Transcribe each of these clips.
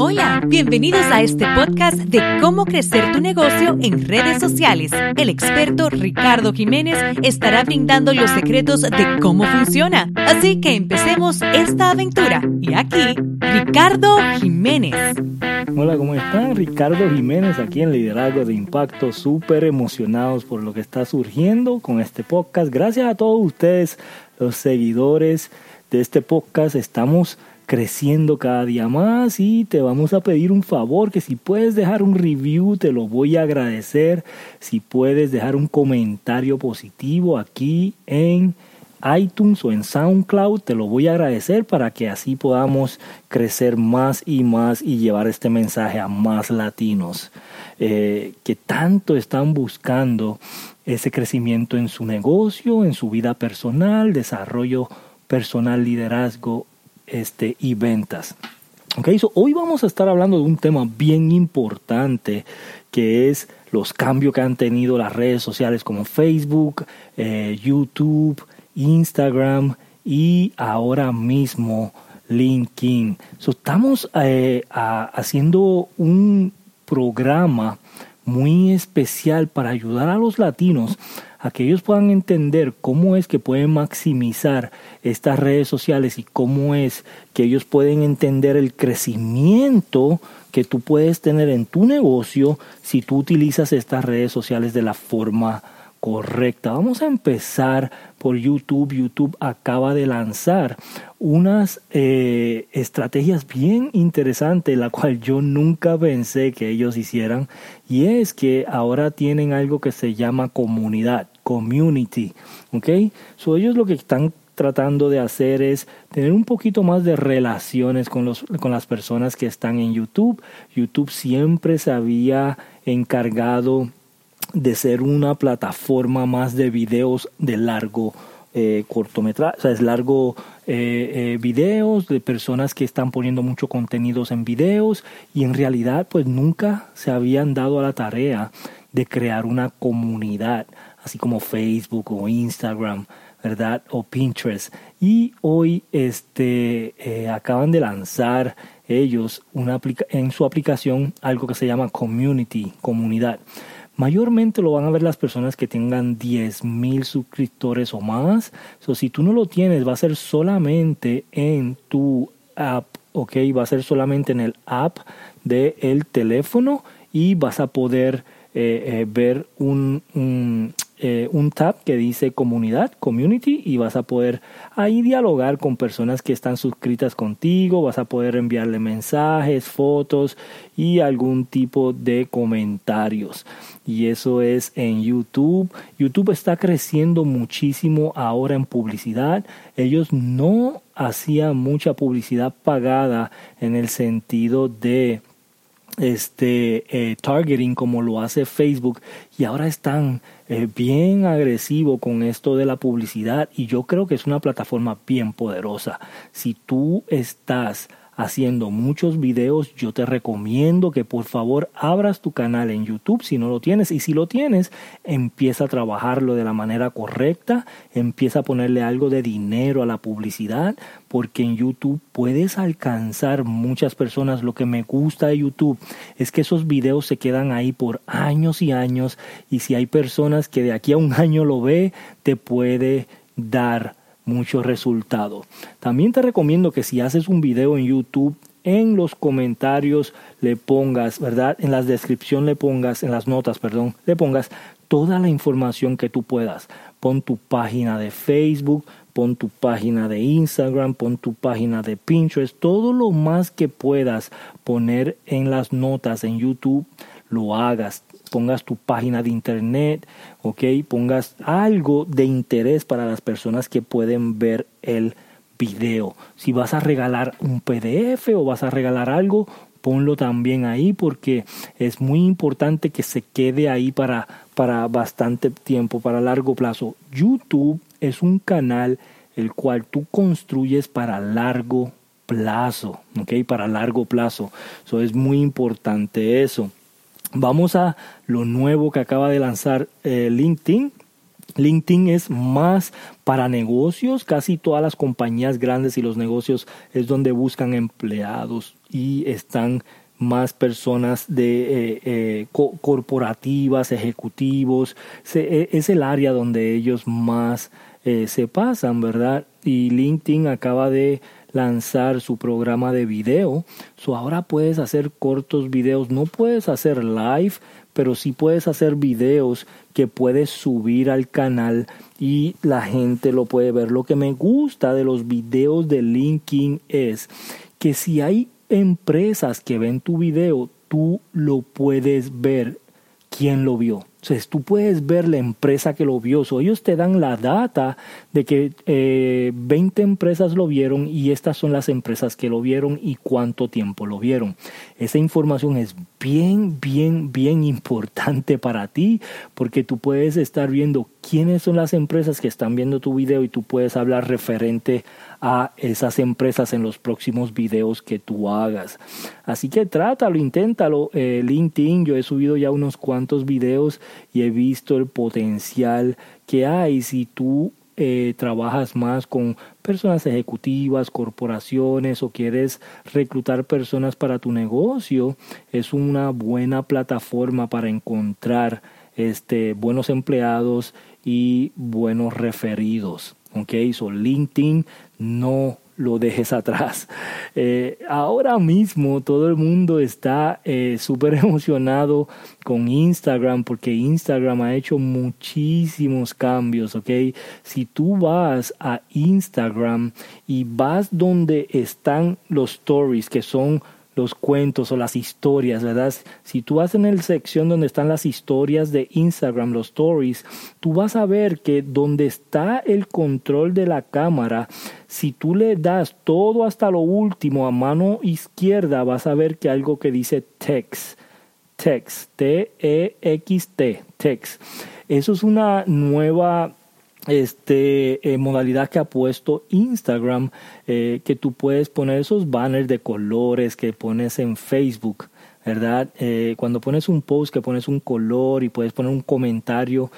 Hola, bienvenidos a este podcast de cómo crecer tu negocio en redes sociales. El experto Ricardo Jiménez estará brindando los secretos de cómo funciona. Así que empecemos esta aventura. Y aquí, Ricardo Jiménez. Hola, ¿cómo están? Ricardo Jiménez aquí en Liderazgo de Impacto, súper emocionados por lo que está surgiendo con este podcast. Gracias a todos ustedes, los seguidores de este podcast. Estamos creciendo cada día más y te vamos a pedir un favor que si puedes dejar un review te lo voy a agradecer. Si puedes dejar un comentario positivo aquí en iTunes o en SoundCloud te lo voy a agradecer para que así podamos crecer más y más y llevar este mensaje a más latinos eh, que tanto están buscando ese crecimiento en su negocio, en su vida personal, desarrollo personal, liderazgo este, y ventas. Okay, hoy vamos a estar hablando de un tema bien importante que es los cambios que han tenido las redes sociales como Facebook, eh, YouTube, Instagram y ahora mismo LinkedIn. estamos eh, haciendo un programa muy especial para ayudar a los latinos a que ellos puedan entender cómo es que pueden maximizar estas redes sociales y cómo es que ellos pueden entender el crecimiento que tú puedes tener en tu negocio si tú utilizas estas redes sociales de la forma correcta. Vamos a empezar por YouTube. YouTube acaba de lanzar unas eh, estrategias bien interesantes, la cual yo nunca pensé que ellos hicieran, y es que ahora tienen algo que se llama comunidad, community, ¿ok? So ellos lo que están tratando de hacer es tener un poquito más de relaciones con, los, con las personas que están en YouTube. YouTube siempre se había encargado de ser una plataforma más de videos de largo eh, cortometraje, o sea, es largo eh, eh, videos de personas que están poniendo mucho contenidos en videos y en realidad pues nunca se habían dado a la tarea de crear una comunidad, así como Facebook o Instagram, ¿verdad? O Pinterest. Y hoy este, acaban de lanzar ellos una en su aplicación algo que se llama Community, comunidad. Mayormente lo van a ver las personas que tengan 10.000 suscriptores o más. So, si tú no lo tienes, va a ser solamente en tu app, ¿ok? Va a ser solamente en el app del el teléfono y vas a poder eh, eh, ver un, eh, un tab que dice comunidad, community, y vas a poder ahí dialogar con personas que están suscritas contigo, vas a poder enviarle mensajes, fotos y algún tipo de comentarios. Y eso es en YouTube. YouTube está creciendo muchísimo ahora en publicidad. Ellos no hacían mucha publicidad pagada en el sentido de este eh, targeting como lo hace Facebook y ahora están eh, bien agresivo con esto de la publicidad y yo creo que es una plataforma bien poderosa. Si tú estás haciendo muchos videos, yo te recomiendo que por favor abras tu canal en YouTube si no lo tienes y si lo tienes, empieza a trabajarlo de la manera correcta, empieza a ponerle algo de dinero a la publicidad, porque en YouTube puedes alcanzar muchas personas. Lo que me gusta de YouTube es que esos videos se quedan ahí por años y años y si hay personas que de aquí a un año lo ve, te puede dar muchos resultados. También te recomiendo que si haces un video en YouTube, en los comentarios le pongas, ¿verdad? En la descripción le pongas, en las notas, perdón, le pongas toda la información que tú puedas. Pon tu página de Facebook, pon tu página de Instagram, pon tu página de Pinterest, todo lo más que puedas poner en las notas en YouTube, lo hagas pongas tu página de internet, ok, pongas algo de interés para las personas que pueden ver el video. Si vas a regalar un PDF o vas a regalar algo, ponlo también ahí porque es muy importante que se quede ahí para, para bastante tiempo, para largo plazo. YouTube es un canal el cual tú construyes para largo plazo, ¿ok? Para largo plazo. Eso es muy importante eso. Vamos a lo nuevo que acaba de lanzar eh, LinkedIn. LinkedIn es más para negocios, casi todas las compañías grandes y los negocios es donde buscan empleados y están más personas de eh, eh, corporativas, ejecutivos, e, es el área donde ellos más eh, se pasan, ¿verdad? Y LinkedIn acaba de lanzar su programa de video, so ahora puedes hacer cortos videos, no puedes hacer live, pero sí puedes hacer videos que puedes subir al canal y la gente lo puede ver. Lo que me gusta de los videos de LinkedIn es que si hay empresas que ven tu video, tú lo puedes ver quién lo vio. Entonces tú puedes ver la empresa que lo vio. ellos te dan la data de que eh, 20 empresas lo vieron y estas son las empresas que lo vieron y cuánto tiempo lo vieron. Esa información es bien, bien, bien importante para ti porque tú puedes estar viendo quiénes son las empresas que están viendo tu video y tú puedes hablar referente a esas empresas en los próximos videos que tú hagas. Así que trátalo, inténtalo. Eh, LinkedIn, yo he subido ya unos cuantos videos y he visto el potencial que hay si tú eh, trabajas más con personas ejecutivas, corporaciones o quieres reclutar personas para tu negocio, es una buena plataforma para encontrar este, buenos empleados y buenos referidos. Ok, so LinkedIn no lo dejes atrás. Eh, ahora mismo todo el mundo está eh, súper emocionado con Instagram porque Instagram ha hecho muchísimos cambios, ¿ok? Si tú vas a Instagram y vas donde están los stories, que son los cuentos o las historias, ¿verdad? Si tú vas en la sección donde están las historias de Instagram, los stories, tú vas a ver que donde está el control de la cámara, si tú le das todo hasta lo último a mano izquierda, vas a ver que algo que dice text, text, T-E-X-T, text. Eso es una nueva este, eh, modalidad que ha puesto Instagram, eh, que tú puedes poner esos banners de colores que pones en Facebook. ¿verdad? Eh, cuando pones un post que pones un color y puedes poner un comentario,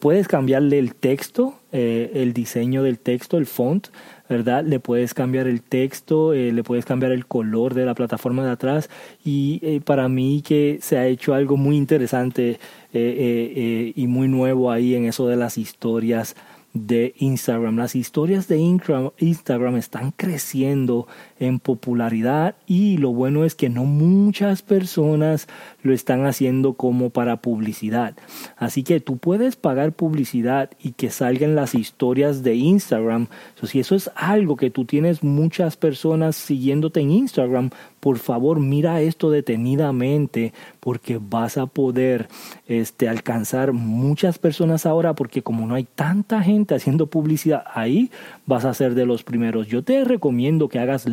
puedes cambiarle el texto, el diseño del texto, el font, ¿verdad? Le puedes cambiar el texto, le puedes cambiar el color de la plataforma de atrás y para mí que se ha hecho algo muy interesante eh, eh, eh, y muy nuevo ahí en eso de las historias de Instagram. Las historias de Instagram están creciendo en popularidad y lo bueno es que no muchas personas lo están haciendo como para publicidad. Así que tú puedes pagar publicidad y que salgan las historias de Instagram. si eso es algo que tú tienes muchas personas siguiéndote en Instagram, por favor mira esto detenidamente porque vas a poder este, alcanzar muchas personas ahora porque como no hay tanta gente haciendo publicidad ahí, vas a ser de los primeros. Yo te recomiendo que hagas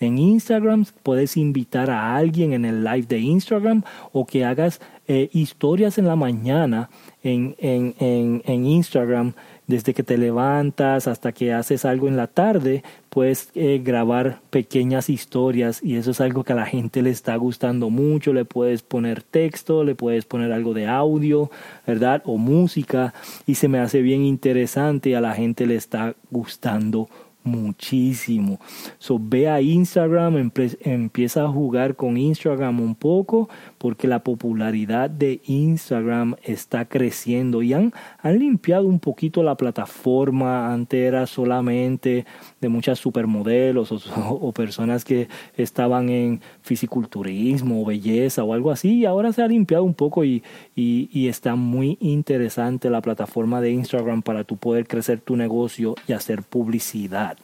en Instagram, puedes invitar a alguien en el live de Instagram o que hagas eh, historias en la mañana en, en, en, en Instagram desde que te levantas hasta que haces algo en la tarde, puedes eh, grabar pequeñas historias y eso es algo que a la gente le está gustando mucho. Le puedes poner texto, le puedes poner algo de audio, ¿verdad? O música y se me hace bien interesante y a la gente le está gustando muchísimo. So, ve a Instagram, empieza a jugar con Instagram un poco porque la popularidad de Instagram está creciendo y han, limpiado un poquito la plataforma. Antes era solamente de muchas supermodelos o, personas que estaban en fisiculturismo o belleza o algo así y ahora se ha limpiado un poco y, está muy interesante la plataforma de Instagram para tu poder crecer tu negocio y hacer publicidad.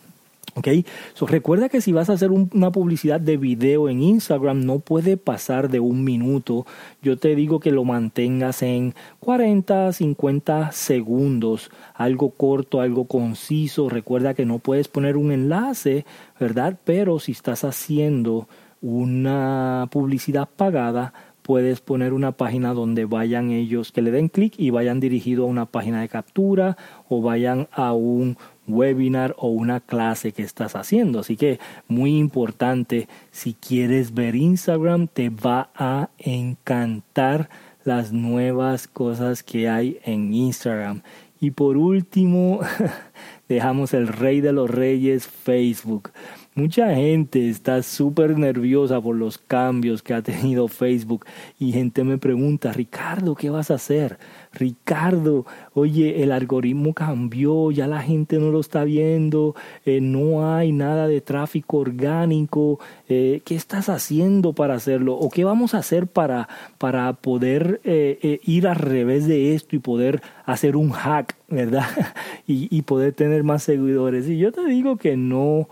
¿Ok? So, recuerda que si vas a hacer una publicidad de video en Instagram no puede pasar de un minuto. Yo te digo que lo mantengas en 40, 50 segundos. Algo corto, algo conciso. Recuerda que no puedes poner un enlace, ¿verdad? Pero si estás haciendo una publicidad pagada, puedes poner una página donde vayan ellos, que le den clic y vayan dirigidos a una página de captura o vayan a un webinar o una clase que estás haciendo. Así que muy importante, si quieres ver Instagram, te va a encantar las nuevas cosas que hay en Instagram. Y por último, dejamos el rey de los reyes, Facebook. Mucha gente está súper nerviosa por los cambios que ha tenido Facebook y gente me pregunta, Ricardo, ¿qué vas a hacer? Ricardo, oye, el algoritmo cambió, ya la gente no lo está viendo, eh, no hay nada de tráfico orgánico, eh, ¿qué estás haciendo para hacerlo? ¿O qué vamos a hacer para, para poder eh, ir al revés de esto y poder hacer un hack, ¿verdad? y, y poder tener más seguidores. Y yo te digo que no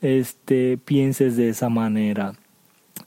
este, pienses de esa manera.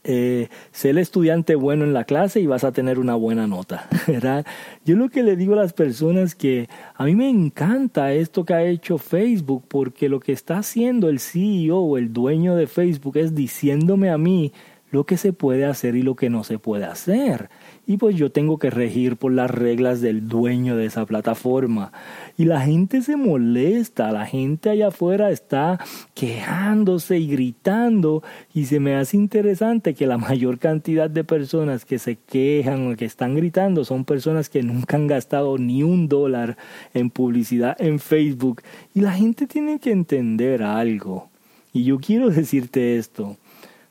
Eh, sé el estudiante bueno en la clase y vas a tener una buena nota. Yo lo que le digo a las personas que a mí me encanta esto que ha hecho Facebook porque lo que está haciendo el CEO o el dueño de Facebook es diciéndome a mí lo que se puede hacer y lo que no se puede hacer y pues yo tengo que regir por las reglas del dueño de esa plataforma. Y la gente se molesta, la gente allá afuera está quejándose y gritando y se me hace interesante que la mayor cantidad de personas que se quejan o que están gritando son personas que nunca han gastado ni un dólar en publicidad en Facebook. Y la gente tiene que entender algo. Y yo quiero decirte esto.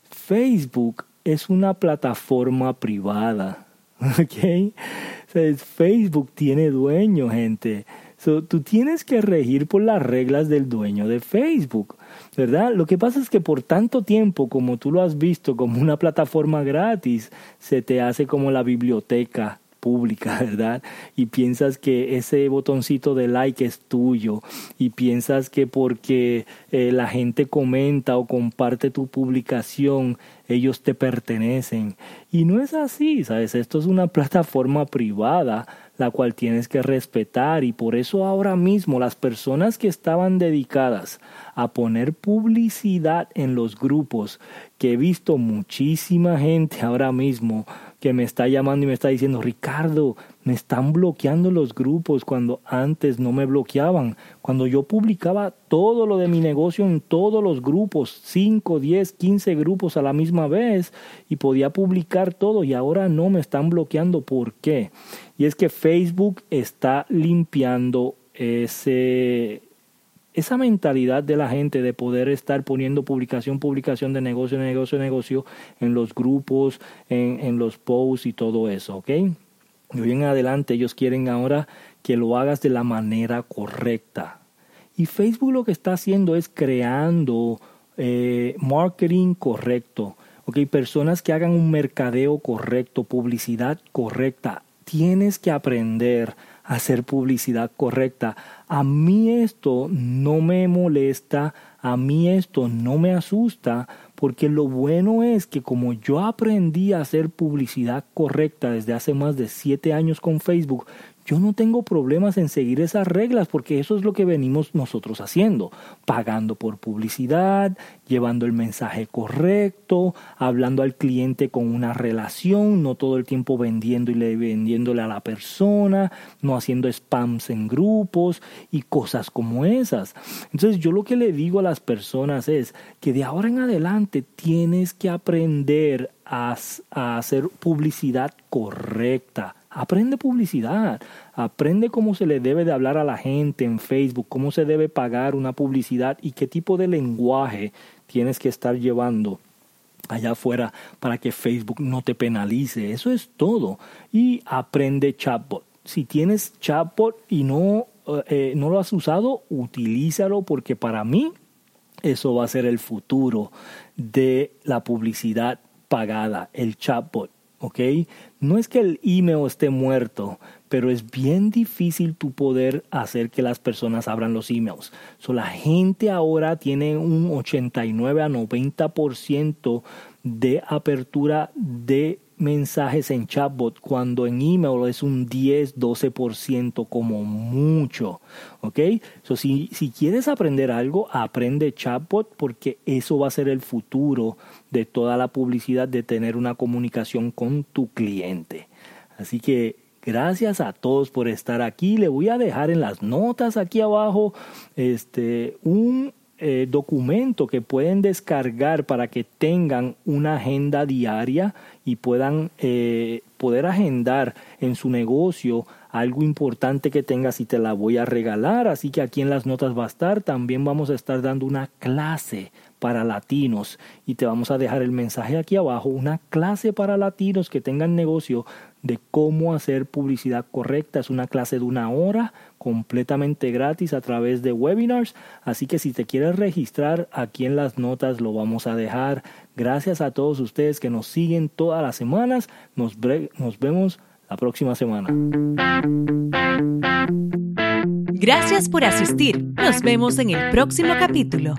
Facebook es una plataforma privada. ¿ok? Facebook tiene dueño, gente. tú tienes que regir por las reglas del dueño de Facebook, ¿verdad? Lo que pasa es que por tanto tiempo, como tú lo has visto como una plataforma gratis, se te hace como la biblioteca pública, ¿verdad? Y piensas que ese botoncito de like es tuyo y piensas que porque eh, la gente comenta o comparte tu publicación, ellos te pertenecen. Y no es así, ¿sabes? Esto es una plataforma privada la cual tienes que respetar y por eso ahora mismo las personas que estaban dedicadas a poner publicidad en los grupos, que he visto muchísima gente ahora mismo que me está llamando y me está diciendo, Ricardo, me están bloqueando los grupos cuando antes no me bloqueaban. Cuando yo publicaba todo lo de mi negocio en todos los grupos, 5, 10, 15 grupos a la misma vez y podía publicar todo y ahora no me están bloqueando. ¿Por qué? Y es que Facebook está limpiando ese esa mentalidad de la gente de poder estar poniendo publicación, publicación de negocio, negocio, negocio en los grupos, en, en los posts y todo eso, ¿ok? Y hoy en adelante ellos quieren ahora que lo hagas de la manera correcta. Y Facebook lo que está haciendo es creando eh, marketing correcto, ¿ok? Personas que hagan un mercadeo correcto, publicidad correcta. Tienes que aprender hacer publicidad correcta. A mí esto no me molesta, a mí esto no me asusta, porque lo bueno es que como yo aprendí a hacer publicidad correcta desde hace más de siete años con Facebook, yo no tengo problemas en seguir esas reglas porque eso es lo que venimos nosotros haciendo, pagando por publicidad, llevando el mensaje correcto, hablando al cliente con una relación, no todo el tiempo vendiendo y vendiéndole a la persona, no haciendo spams en grupos y cosas como esas. Entonces yo lo que le digo a las personas es que de ahora en adelante tienes que aprender a, a hacer publicidad correcta Aprende publicidad, aprende cómo se le debe de hablar a la gente en Facebook, cómo se debe pagar una publicidad y qué tipo de lenguaje tienes que estar llevando allá afuera para que Facebook no te penalice. Eso es todo. Y aprende chatbot. Si tienes chatbot y no, eh, no lo has usado, utilízalo porque para mí eso va a ser el futuro de la publicidad pagada, el chatbot. ¿Ok? No es que el email esté muerto, pero es bien difícil tu poder hacer que las personas abran los emails. So, la gente ahora tiene un 89 a 90% de apertura de mensajes en chatbot cuando en email es un 10-12% como mucho. ¿Ok? So, si, si quieres aprender algo, aprende chatbot porque eso va a ser el futuro de toda la publicidad de tener una comunicación con tu cliente. Así que gracias a todos por estar aquí. Le voy a dejar en las notas aquí abajo este un eh, documento que pueden descargar para que tengan una agenda diaria y puedan eh, poder agendar en su negocio algo importante que tengas y te la voy a regalar. Así que aquí en las notas va a estar. También vamos a estar dando una clase para latinos y te vamos a dejar el mensaje aquí abajo, una clase para latinos que tengan negocio de cómo hacer publicidad correcta. Es una clase de una hora completamente gratis a través de webinars. Así que si te quieres registrar, aquí en las notas lo vamos a dejar. Gracias a todos ustedes que nos siguen todas las semanas. Nos, nos vemos la próxima semana. Gracias por asistir. Nos vemos en el próximo capítulo.